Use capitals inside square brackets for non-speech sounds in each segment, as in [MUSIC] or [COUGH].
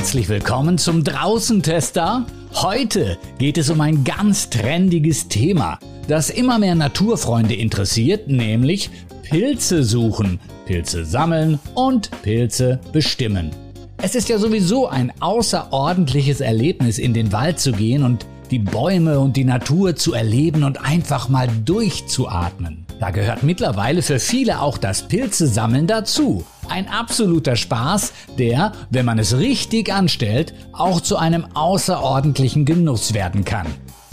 herzlich willkommen zum Draußentester. Heute geht es um ein ganz trendiges Thema, das immer mehr Naturfreunde interessiert, nämlich Pilze suchen, Pilze sammeln und Pilze bestimmen. Es ist ja sowieso ein außerordentliches Erlebnis, in den Wald zu gehen und die Bäume und die Natur zu erleben und einfach mal durchzuatmen. Da gehört mittlerweile für viele auch das Pilzesammeln dazu. Ein absoluter Spaß, der, wenn man es richtig anstellt, auch zu einem außerordentlichen Genuss werden kann.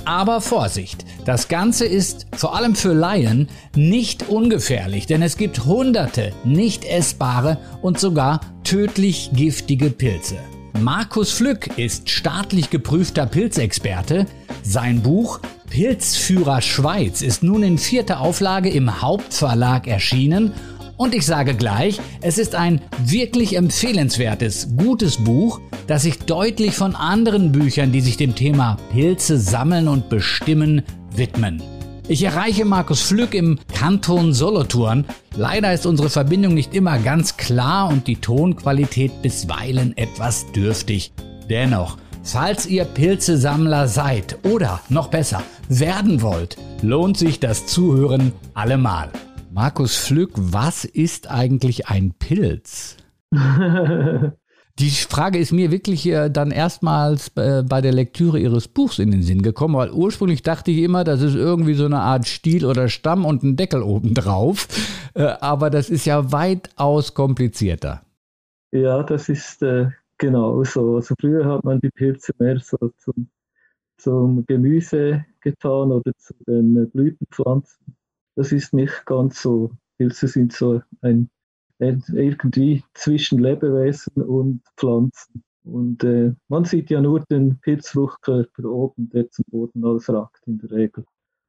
Aber Vorsicht, das Ganze ist vor allem für Laien nicht ungefährlich, denn es gibt hunderte nicht essbare und sogar tödlich giftige Pilze. Markus Flück ist staatlich geprüfter Pilzexperte. Sein Buch Pilzführer Schweiz ist nun in vierter Auflage im Hauptverlag erschienen und ich sage gleich, es ist ein wirklich empfehlenswertes, gutes Buch, das sich deutlich von anderen Büchern, die sich dem Thema Pilze sammeln und bestimmen, widmen. Ich erreiche Markus Flück im Kanton Solothurn. Leider ist unsere Verbindung nicht immer ganz klar und die Tonqualität bisweilen etwas dürftig. Dennoch, falls ihr Pilzesammler seid oder noch besser werden wollt, lohnt sich das Zuhören allemal. Markus Flück, was ist eigentlich ein Pilz? [LAUGHS] Die Frage ist mir wirklich äh, dann erstmals äh, bei der Lektüre Ihres Buchs in den Sinn gekommen, weil ursprünglich dachte ich immer, das ist irgendwie so eine Art Stiel oder Stamm und ein Deckel oben drauf. Äh, aber das ist ja weitaus komplizierter. Ja, das ist äh, genau so. Also früher hat man die Pilze mehr so zum, zum Gemüse getan oder zu den Blütenpflanzen das ist nicht ganz so. Pilze sind so ein irgendwie zwischen Lebewesen und Pflanzen. Und äh, man sieht ja nur den Pilzfruchtkörper oben, der zum Boden ausragt in der Regel.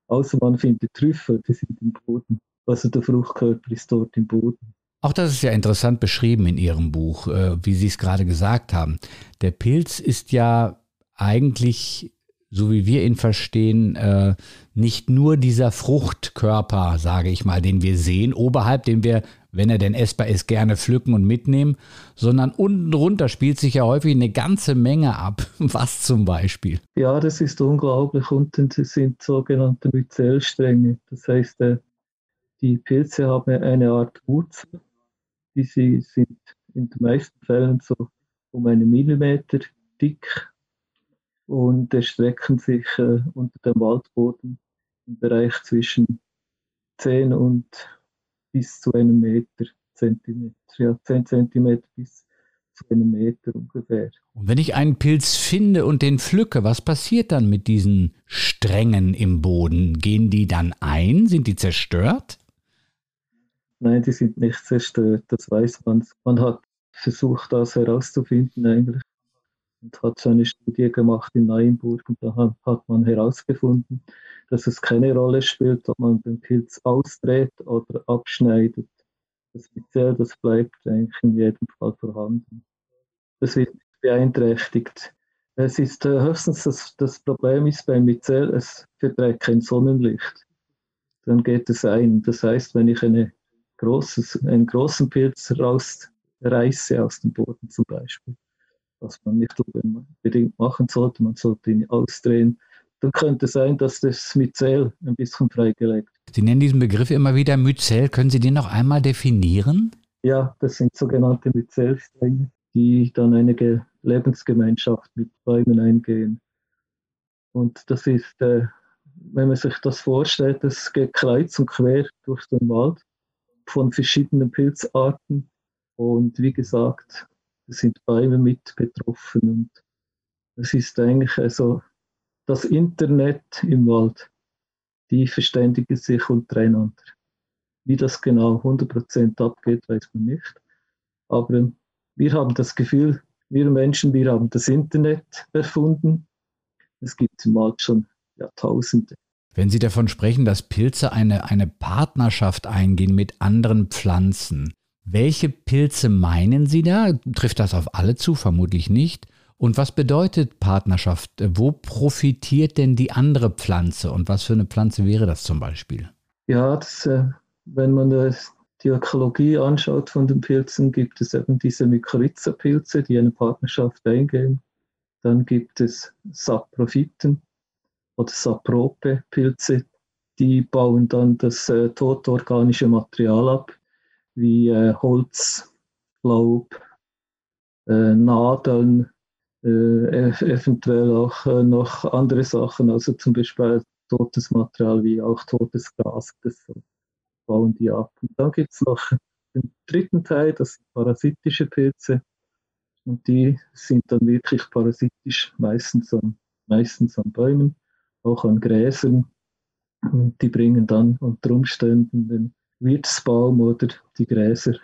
Außer man findet Trüffel, die sind im Boden. Also der Fruchtkörper ist dort im Boden. Auch das ist ja interessant beschrieben in Ihrem Buch, äh, wie Sie es gerade gesagt haben. Der Pilz ist ja eigentlich so wie wir ihn verstehen, äh, nicht nur dieser Fruchtkörper, sage ich mal, den wir sehen, oberhalb, den wir, wenn er denn essbar ist, gerne pflücken und mitnehmen, sondern unten drunter spielt sich ja häufig eine ganze Menge ab. [LAUGHS] Was zum Beispiel? Ja, das ist unglaublich. Unten sind sogenannte Myzelstränge. Das heißt, äh, die Pilze haben eine Art Wurzel, die sie sind in den meisten Fällen so um einen Millimeter dick und erstrecken sich äh, unter dem Waldboden im Bereich zwischen 10 und bis zu einem Meter Zentimeter. Ja, 10 Zentimeter bis zu einem Meter ungefähr. Und wenn ich einen Pilz finde und den pflücke, was passiert dann mit diesen Strängen im Boden? Gehen die dann ein? Sind die zerstört? Nein, die sind nicht zerstört, das weiß man. Man hat versucht, das herauszufinden eigentlich und hat so eine Studie gemacht in Neuenburg und da hat man herausgefunden, dass es keine Rolle spielt, ob man den Pilz ausdreht oder abschneidet. Das Myzel, das bleibt eigentlich in jedem Fall vorhanden. Das wird beeinträchtigt. Es ist äh, höchstens das, das Problem ist beim Myzel, es verträgt kein Sonnenlicht. Dann geht es ein. Das heißt, wenn ich eine großes, einen großen Pilz rausreiße aus dem Boden zum Beispiel, was man nicht unbedingt machen sollte. Man sollte ihn ausdrehen. Dann könnte es sein, dass das Myzel ein bisschen freigelegt Sie nennen diesen Begriff immer wieder Myzel. Können Sie den noch einmal definieren? Ja, das sind sogenannte Myzelstränge, die dann eine Lebensgemeinschaft mit Bäumen eingehen. Und das ist, äh, wenn man sich das vorstellt, das geht kreuz und quer durch den Wald von verschiedenen Pilzarten. Und wie gesagt, sind Bäume mit betroffen. Und es ist eigentlich also das Internet im Wald. Die verständigen sich untereinander. Wie das genau 100% abgeht, weiß man nicht. Aber wir haben das Gefühl, wir Menschen, wir haben das Internet erfunden. Es gibt im Wald schon Jahrtausende. Wenn Sie davon sprechen, dass Pilze eine, eine Partnerschaft eingehen mit anderen Pflanzen, welche Pilze meinen Sie da? Trifft das auf alle zu? Vermutlich nicht. Und was bedeutet Partnerschaft? Wo profitiert denn die andere Pflanze? Und was für eine Pflanze wäre das zum Beispiel? Ja, das, äh, wenn man die Ökologie anschaut von den Pilzen, gibt es eben diese Mykorrhiza-Pilze, die eine Partnerschaft eingehen. Dann gibt es Saprophyten oder Saprope-Pilze, die bauen dann das äh, totorganische Material ab, wie äh, Holz, Laub, äh, Nadeln, äh, eventuell auch äh, noch andere Sachen, also zum Beispiel totes Material wie auch totes Gras, das bauen die ab. Und dann gibt es noch den dritten Teil, das sind parasitische Pilze. Und die sind dann wirklich parasitisch, meistens an, meistens an Bäumen, auch an Gräsern. Und die bringen dann unter Umständen den Wirtsbaum oder die Gräser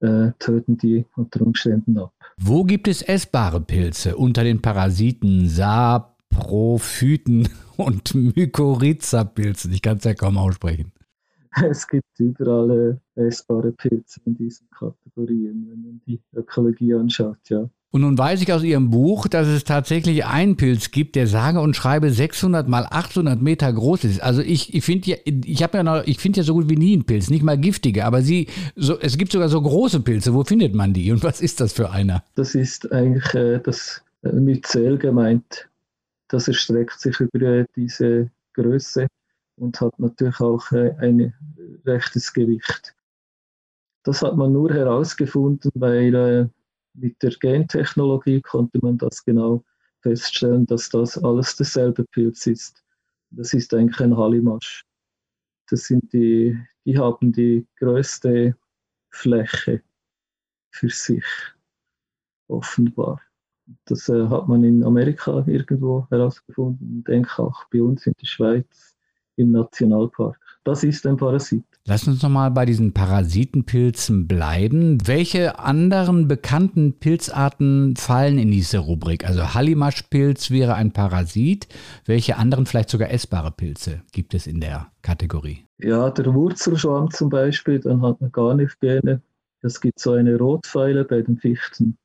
äh, töten die unter Umständen ab. Wo gibt es essbare Pilze unter den Parasiten Saprophyten und Mykorrhiza-Pilzen? Ich kann es ja kaum aussprechen. Es gibt überall äh, essbare Pilze in diesen Kategorien, wenn man die Ökologie anschaut, ja. Und nun weiß ich aus Ihrem Buch, dass es tatsächlich einen Pilz gibt, der sage und schreibe 600 mal 800 Meter groß ist. Also ich, ich finde ja, ich habe ja noch, ich finde ja so gut wie nie einen Pilz, nicht mal giftige, aber sie, so, es gibt sogar so große Pilze. Wo findet man die und was ist das für einer? Das ist eigentlich äh, das äh, Myzel gemeint. Das erstreckt sich über äh, diese Größe und hat natürlich auch äh, ein rechtes Gewicht. Das hat man nur herausgefunden, weil äh, mit der Gentechnologie konnte man das genau feststellen, dass das alles derselbe Pilz ist. Das ist eigentlich ein Halimasch. Das sind die, die haben die größte Fläche für sich, offenbar. Das äh, hat man in Amerika irgendwo herausgefunden und denke auch bei uns in der Schweiz im Nationalpark. Das ist ein Parasit. Lass uns nochmal bei diesen Parasitenpilzen bleiben. Welche anderen bekannten Pilzarten fallen in diese Rubrik? Also Hallimaschpilz wäre ein Parasit. Welche anderen, vielleicht sogar essbare Pilze gibt es in der Kategorie? Ja, der Wurzelschwamm zum Beispiel, dann hat man gar nicht gerne. Es gibt so eine Rotpfeile bei den Fichten.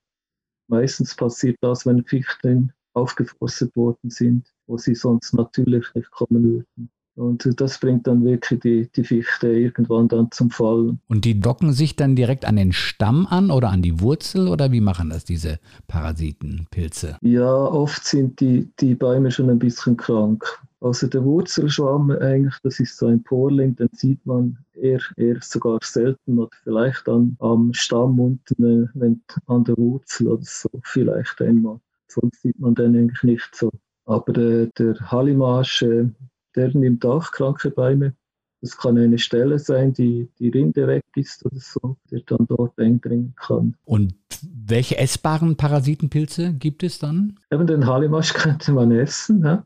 Meistens passiert das, wenn Fichten aufgeforstet worden sind, wo sie sonst natürlich nicht kommen würden. Und das bringt dann wirklich die, die Fichte irgendwann dann zum Fallen. Und die docken sich dann direkt an den Stamm an oder an die Wurzel oder wie machen das diese Parasitenpilze? Ja, oft sind die, die Bäume schon ein bisschen krank. Also der Wurzelschwamm eigentlich, das ist so ein Porling, den sieht man eher, eher sogar selten oder vielleicht dann am Stamm unten, äh, wenn, an der Wurzel oder so, vielleicht einmal. Sonst sieht man den eigentlich nicht so. Aber äh, der Hallimasch, äh, der nimmt auch kranke Bäume. Das kann eine Stelle sein, die die Rinde weg ist oder so, der dann dort eindringen kann. Und welche essbaren Parasitenpilze gibt es dann? Eben den Halimasch [LAUGHS] könnte man essen. Ja?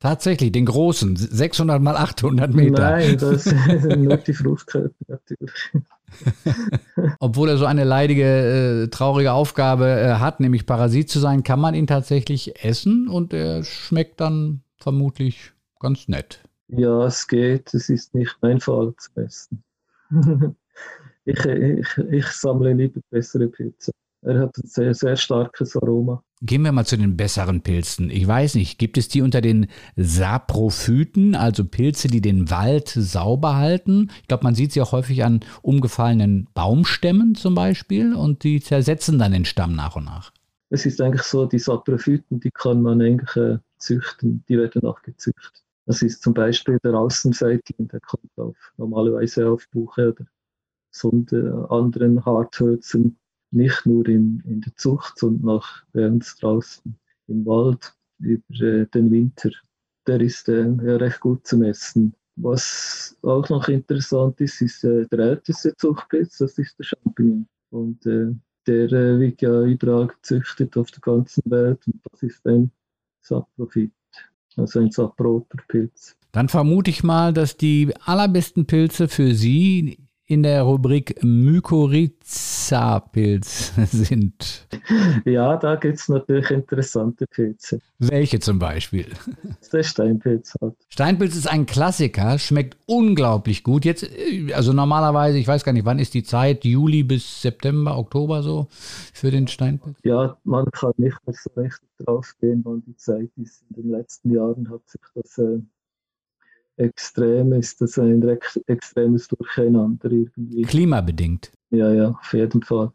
Tatsächlich, den großen, 600 mal 800 Meter. Nein, das sind [LAUGHS] nur die Fruchtkörper natürlich. [LAUGHS] Obwohl er so eine leidige, äh, traurige Aufgabe äh, hat, nämlich Parasit zu sein, kann man ihn tatsächlich essen und er schmeckt dann vermutlich ganz nett. Ja, es geht. Es ist nicht mein Fall zum Besten. [LAUGHS] ich, ich, ich sammle lieber bessere Pilze. Er hat ein sehr, sehr starkes Aroma. Gehen wir mal zu den besseren Pilzen. Ich weiß nicht, gibt es die unter den Saprophyten, also Pilze, die den Wald sauber halten? Ich glaube, man sieht sie auch häufig an umgefallenen Baumstämmen zum Beispiel und die zersetzen dann den Stamm nach und nach. Es ist eigentlich so, die Saprophyten, die kann man eigentlich äh, züchten, die werden auch gezüchtet. Das ist zum Beispiel der Außenseitling, der kommt auf, normalerweise auf Buche oder sondern anderen Harthölzern, nicht nur in, in der Zucht, sondern auch uns draußen im Wald über äh, den Winter. Der ist äh, ja recht gut zu messen. Was auch noch interessant ist, ist äh, der älteste Zuchtpilz, das ist der Champignon. Und äh, der äh, wird ja überall gezüchtet auf der ganzen Welt und das ist ein Saprophyt also ein Saproper-Pilz. Dann vermute ich mal, dass die allerbesten Pilze für Sie in der Rubrik Mykorrhiza-Pilz [LAUGHS] sind. Ja, da gibt es natürlich interessante Pilze. Welche zum Beispiel? Der Steinpilz hat. Steinpilz ist ein Klassiker, schmeckt unglaublich gut. Jetzt, also normalerweise, ich weiß gar nicht, wann ist die Zeit? Juli bis September, Oktober so für den Steinpilz? Ja, man kann nicht mehr so recht drauf gehen, wann die Zeit ist. In den letzten Jahren hat sich das äh, extrem ist das ein extremes Durcheinander irgendwie. Klimabedingt. Ja, ja, auf jeden Fall.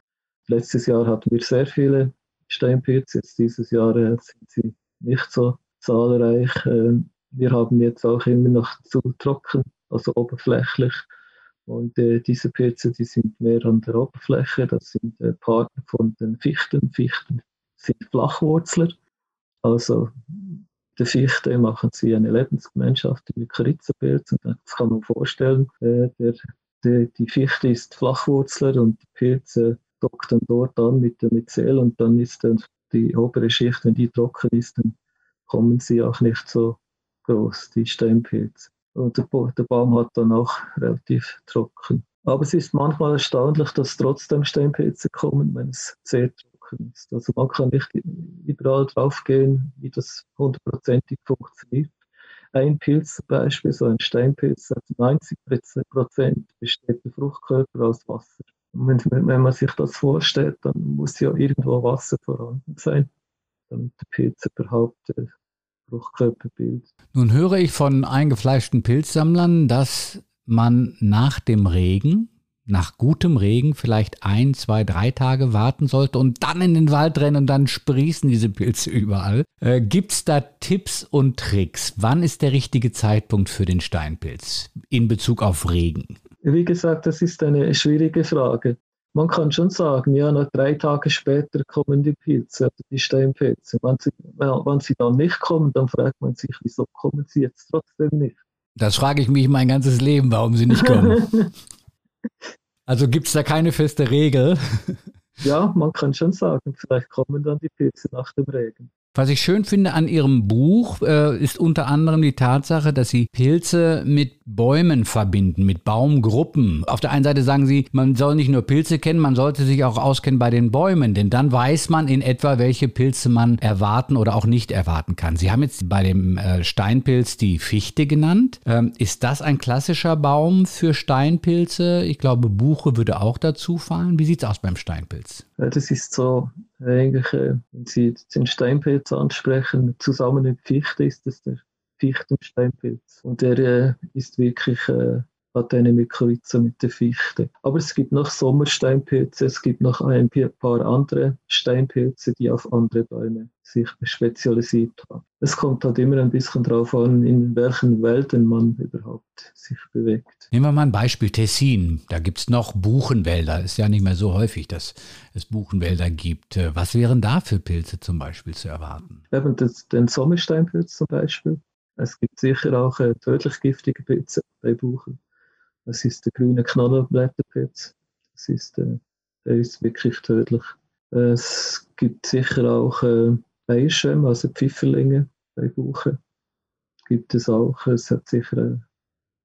Letztes Jahr hatten wir sehr viele Steinpilze, jetzt dieses Jahr äh, sind sie nicht so zahlreich. Äh, wir haben jetzt auch immer noch zu trocken, also oberflächlich. Und äh, diese Pilze, die sind mehr an der Oberfläche, das sind äh, Partner von den Fichten. Fichten sind Flachwurzler, also der Fichte machen sie eine Lebensgemeinschaft mit Kritzenpilzen. Das kann man vorstellen. Äh, der, der, die Fichte ist Flachwurzler und die Pilze dockt dann dort an mit der Myzel und dann ist dann die obere Schicht, wenn die trocken ist, dann kommen sie auch nicht so groß, die Steinpilze. Und der, der Baum hat dann auch relativ trocken. Aber es ist manchmal erstaunlich, dass trotzdem Steinpilze kommen, wenn es sehr trocken ist. Also man kann nicht überall drauf gehen, wie das hundertprozentig funktioniert. Ein Pilz zum Beispiel, so ein Steinpilz, hat 90 Prozent besteht der Fruchtkörper aus Wasser. Und wenn, wenn man sich das vorstellt, dann muss ja irgendwo Wasser vorhanden sein, damit der Pilz überhaupt äh, Fruchtkörperbild. Nun höre ich von eingefleischten Pilzsammlern, dass man nach dem Regen, nach gutem Regen, vielleicht ein, zwei, drei Tage warten sollte und dann in den Wald rennen und dann sprießen diese Pilze überall. Äh, Gibt es da Tipps und Tricks? Wann ist der richtige Zeitpunkt für den Steinpilz in Bezug auf Regen? Wie gesagt, das ist eine schwierige Frage. Man kann schon sagen, ja, noch drei Tage später kommen die Pilze, also die Steinpilze. Wenn sie, wenn sie dann nicht kommen, dann fragt man sich, wieso kommen sie jetzt trotzdem nicht? Das frage ich mich mein ganzes Leben, warum sie nicht kommen. [LAUGHS] also gibt es da keine feste Regel? ja, man kann schon sagen, vielleicht kommen dann die Pilze nach dem Regen. Was ich schön finde an Ihrem Buch, äh, ist unter anderem die Tatsache, dass Sie Pilze mit Bäumen verbinden, mit Baumgruppen. Auf der einen Seite sagen Sie, man soll nicht nur Pilze kennen, man sollte sich auch auskennen bei den Bäumen, denn dann weiß man in etwa, welche Pilze man erwarten oder auch nicht erwarten kann. Sie haben jetzt bei dem äh, Steinpilz die Fichte genannt. Ähm, ist das ein klassischer Baum für Steinpilze? Ich glaube, Buche würde auch dazu fallen. Wie sieht es aus beim Steinpilz? Das ist so eigentlich, äh, wenn Sie den Steinpilz ansprechen, zusammen mit Fichte ist das der Fichtensteinpilz. Und der äh, ist wirklich äh, hat eine Mykorrhiza mit der Fichte. Aber es gibt noch Sommersteinpilze, es gibt noch ein paar andere Steinpilze, die auf andere Bäume sich spezialisiert haben. Es kommt halt immer ein bisschen darauf an, in welchen Wäldern man überhaupt sich bewegt. Nehmen wir mal ein Beispiel Tessin. Da gibt es noch Buchenwälder. Ist ja nicht mehr so häufig, dass es Buchenwälder gibt. Was wären da für Pilze zum Beispiel zu erwarten? Eben den Sommersteinpilz zum Beispiel. Es gibt sicher auch äh, tödlich giftige Pilze bei Buchen. Das ist der grüne Knallerblätterpilz. Das ist, äh, der ist wirklich tödlich. Es gibt sicher auch äh, Beischem, also Pfifferlinge bei Buchen. Gibt es auch. Es hat sicher äh,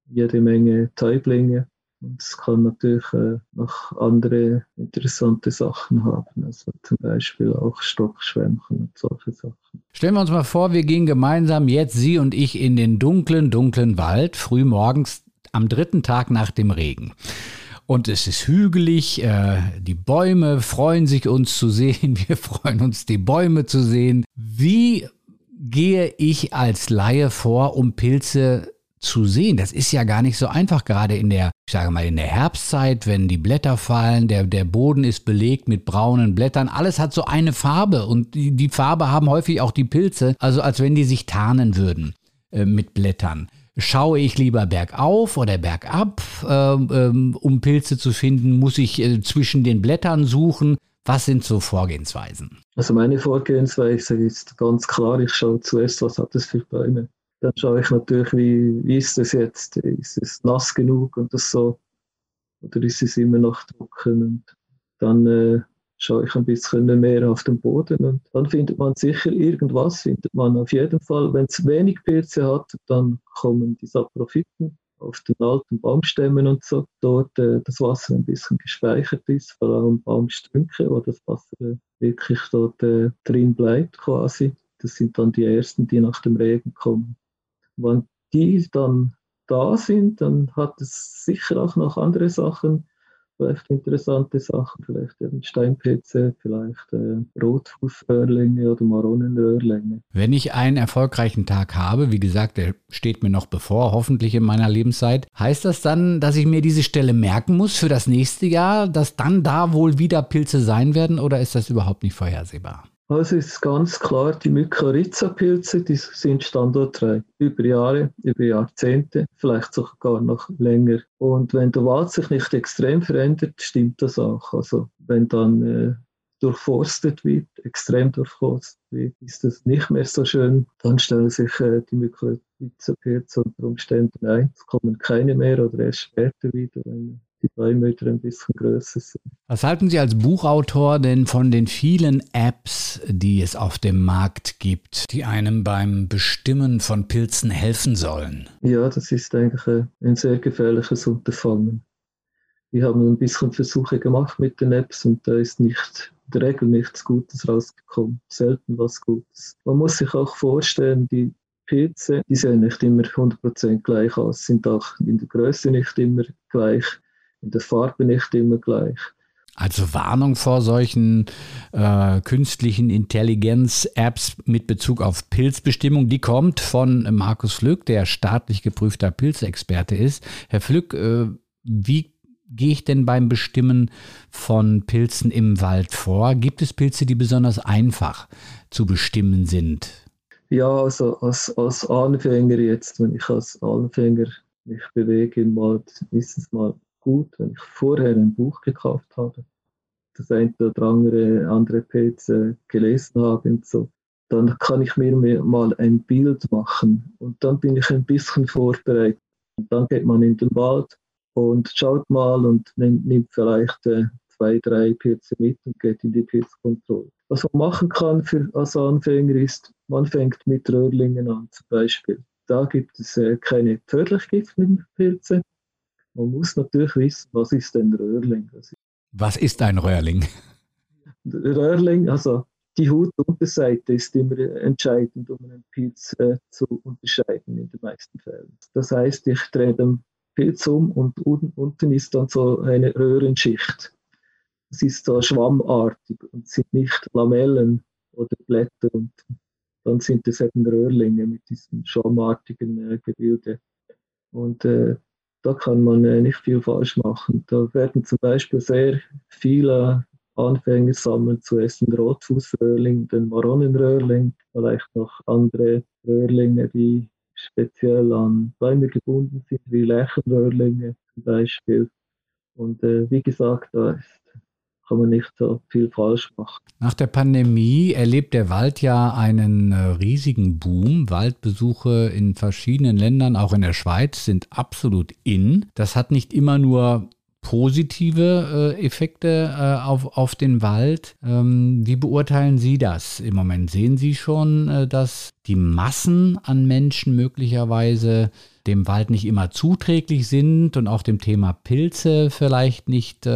jede Menge Täublinge. Und es kann natürlich äh, noch andere interessante Sachen haben, also zum Beispiel auch Stockschwämmchen und solche Sachen. Stellen wir uns mal vor, wir gehen gemeinsam jetzt, Sie und ich, in den dunklen, dunklen Wald, früh morgens am dritten Tag nach dem Regen. Und es ist hügelig, äh, die Bäume freuen sich uns zu sehen, [LAUGHS] wir freuen uns die Bäume zu sehen. Wie gehe ich als Laie vor, um Pilze zu sehen? Das ist ja gar nicht so einfach, gerade in der, ich sage mal, in der Herbstzeit, wenn die Blätter fallen, der, der Boden ist belegt mit braunen Blättern, alles hat so eine Farbe und die, die Farbe haben häufig auch die Pilze, also als wenn die sich tarnen würden äh, mit Blättern. Schaue ich lieber bergauf oder bergab, äh, ähm, um Pilze zu finden? Muss ich äh, zwischen den Blättern suchen? Was sind so Vorgehensweisen? Also meine Vorgehensweise ist ganz klar, ich schaue zuerst, was hat es für Bäume. Dann schaue ich natürlich, wie, wie ist es jetzt? Ist es nass genug und das so? Oder ist es immer noch trocken? Und dann äh, schaue ich ein bisschen mehr auf den Boden und dann findet man sicher irgendwas, findet man auf jeden Fall. Wenn es wenig Pilze hat, dann kommen die Saprophyten auf den alten Baumstämmen und so, dort äh, das Wasser ein bisschen gespeichert ist, vor allem Baumstünke, wo das Wasser äh, wirklich dort äh, drin bleibt quasi. Das sind dann die ersten, die nach dem Regen kommen. Wenn die dann da sind, dann hat es sicher auch noch andere Sachen vielleicht interessante Sachen, vielleicht eben Steinpilze, vielleicht äh, Rotfußröhrlinge oder Maronenröhrlinge. Wenn ich einen erfolgreichen Tag habe, wie gesagt, der steht mir noch bevor, hoffentlich in meiner Lebenszeit, heißt das dann, dass ich mir diese Stelle merken muss für das nächste Jahr, dass dann da wohl wieder Pilze sein werden oder ist das überhaupt nicht vorhersehbar? Also ist ganz klar, die Mykorrhiza-Pilze, die sind standortreich über Jahre, über Jahrzehnte, vielleicht sogar noch länger. Und wenn der Wald sich nicht extrem verändert, stimmt das auch. Also wenn dann äh, durchforstet wird, extrem durchforstet wird, ist das nicht mehr so schön, dann stellen sich äh, die Mykorrhiza-Pilze unter Umständen ein. Es kommen keine mehr oder erst später wieder, wenn die wieder ein bisschen größer sind. Was halten Sie als Buchautor denn von den vielen Apps, die es auf dem Markt gibt, die einem beim Bestimmen von Pilzen helfen sollen? Ja, das ist eigentlich ein sehr gefährliches Unterfangen. Wir haben ein bisschen Versuche gemacht mit den Apps und da ist nicht in der Regel nichts Gutes rausgekommen, selten was Gutes. Man muss sich auch vorstellen, die Pilze, die sehen nicht immer 100% gleich aus, sind auch in der Größe nicht immer gleich in der Farbe nicht immer gleich. Also Warnung vor solchen äh, künstlichen Intelligenz-Apps mit Bezug auf Pilzbestimmung, die kommt von Markus Flück, der staatlich geprüfter Pilzexperte ist. Herr Flück, äh, wie gehe ich denn beim Bestimmen von Pilzen im Wald vor? Gibt es Pilze, die besonders einfach zu bestimmen sind? Ja, also als, als Anfänger jetzt, wenn ich als Anfänger mich bewege im Wald, ist es mal gut, wenn ich vorher ein Buch gekauft habe, das eine oder andere, andere Pilze gelesen habe und so, dann kann ich mir mal ein Bild machen und dann bin ich ein bisschen vorbereitet. Und dann geht man in den Wald und schaut mal und nimmt, nimmt vielleicht äh, zwei, drei Pilze mit und geht in die Pilzkontrolle. Was man machen kann für, als Anfänger ist, man fängt mit Röhrlingen an zum Beispiel. Da gibt es äh, keine tödlichen Pilze, man muss natürlich wissen, was ist ein Röhrling? Was ist ein Röhrling? Röhrling, also die Hutunterseite ist immer entscheidend, um einen Pilz äh, zu unterscheiden in den meisten Fällen. Das heißt, ich drehe den Pilz um und unten ist dann so eine Röhrenschicht. Es ist so schwammartig und sind nicht Lamellen oder Blätter und dann sind es eben Röhrlinge mit diesem schwammartigen äh, Gebilde. Und äh, da kann man äh, nicht viel falsch machen. Da werden zum Beispiel sehr viele Anfänger sammeln zuerst den Rotfußröhrling, den Maronenröhrling, vielleicht noch andere Röhrlinge, die speziell an Bäume gebunden sind, wie Lerchenröhrlinge zum Beispiel. Und äh, wie gesagt, da ist kann man nicht so viel falsch machen. Nach der Pandemie erlebt der Wald ja einen äh, riesigen Boom. Waldbesuche in verschiedenen Ländern, auch in der Schweiz, sind absolut in. Das hat nicht immer nur positive äh, Effekte äh, auf, auf den Wald. Ähm, wie beurteilen Sie das im Moment? Sehen Sie schon, dass die Massen an Menschen möglicherweise dem Wald nicht immer zuträglich sind und auch dem Thema Pilze vielleicht nicht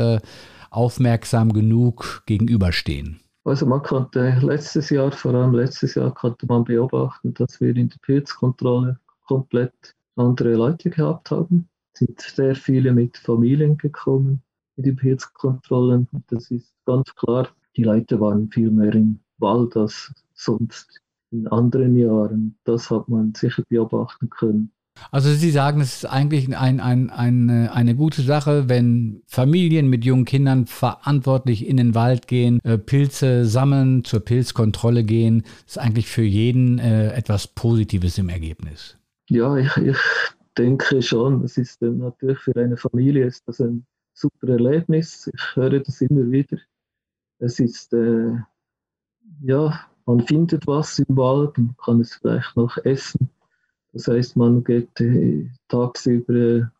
aufmerksam genug gegenüberstehen? Also man konnte letztes Jahr, vor allem letztes Jahr, konnte man beobachten, dass wir in der Pilzkontrolle komplett andere Leute gehabt haben. Es sind sehr viele mit Familien gekommen in die Pilzkontrollen. Das ist ganz klar. Die Leute waren viel mehr im Wald als sonst in anderen Jahren. Das hat man sicher beobachten können. Also Sie sagen, es ist eigentlich ein, ein, eine, eine gute Sache, wenn Familien mit jungen Kindern verantwortlich in den Wald gehen, äh, Pilze sammeln, zur Pilzkontrolle gehen. Das ist eigentlich für jeden äh, etwas Positives im Ergebnis. Ja, [LAUGHS] ich, ich denke schon. Es ist natürlich für eine Familie ist das ein super Erlebnis. Ich höre das immer wieder. Es ist, äh, ja, man findet was im Wald, man kann es vielleicht noch essen das heißt, man geht äh, tagsüber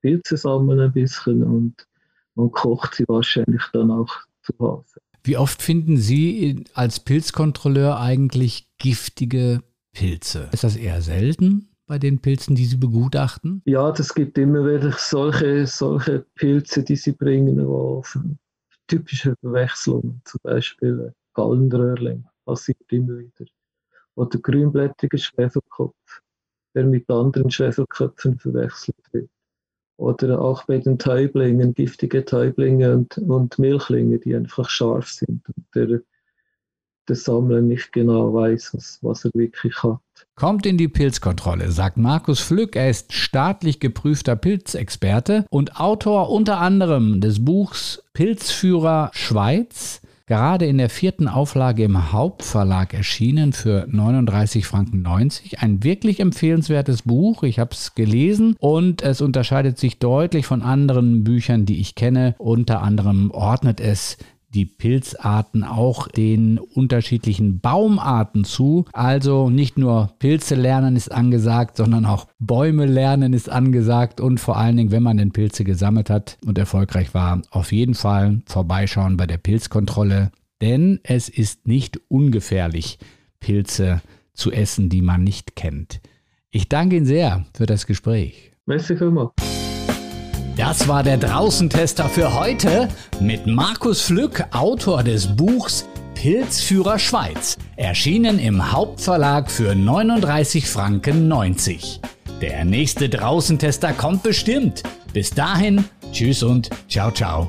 Pilze sammeln ein bisschen und man kocht sie wahrscheinlich dann auch zu Hause. Wie oft finden Sie als Pilzkontrolleur eigentlich giftige Pilze? Ist das eher selten bei den Pilzen, die Sie begutachten? Ja, das gibt immer wieder solche, solche Pilze, die Sie bringen, auf typische Verwechslungen, zum Beispiel Gallenröhrling, passiert immer wieder. Oder grünblättriger Schwefelkopf der mit anderen Schwefelköpfen verwechselt wird. Oder auch bei den Täublingen, giftige Täublinge und, und Milchlinge, die einfach scharf sind. Und der, der Sammler nicht genau weiß, was, was er wirklich hat. Kommt in die Pilzkontrolle, sagt Markus Flück. Er ist staatlich geprüfter Pilzexperte und Autor unter anderem des Buchs Pilzführer Schweiz gerade in der vierten Auflage im Hauptverlag erschienen für 39 Franken 90. Ein wirklich empfehlenswertes Buch. Ich habe es gelesen und es unterscheidet sich deutlich von anderen Büchern, die ich kenne. Unter anderem ordnet es die Pilzarten auch den unterschiedlichen Baumarten zu. Also nicht nur Pilze lernen ist angesagt, sondern auch Bäume lernen ist angesagt und vor allen Dingen, wenn man denn Pilze gesammelt hat und erfolgreich war, auf jeden Fall vorbeischauen bei der Pilzkontrolle, denn es ist nicht ungefährlich, Pilze zu essen, die man nicht kennt. Ich danke Ihnen sehr für das Gespräch. Merci vielmals. Das war der Draußentester für heute mit Markus Flück, Autor des Buchs Pilzführer Schweiz, erschienen im Hauptverlag für 39 Franken 90. Der nächste Draußentester kommt bestimmt. Bis dahin, tschüss und ciao ciao.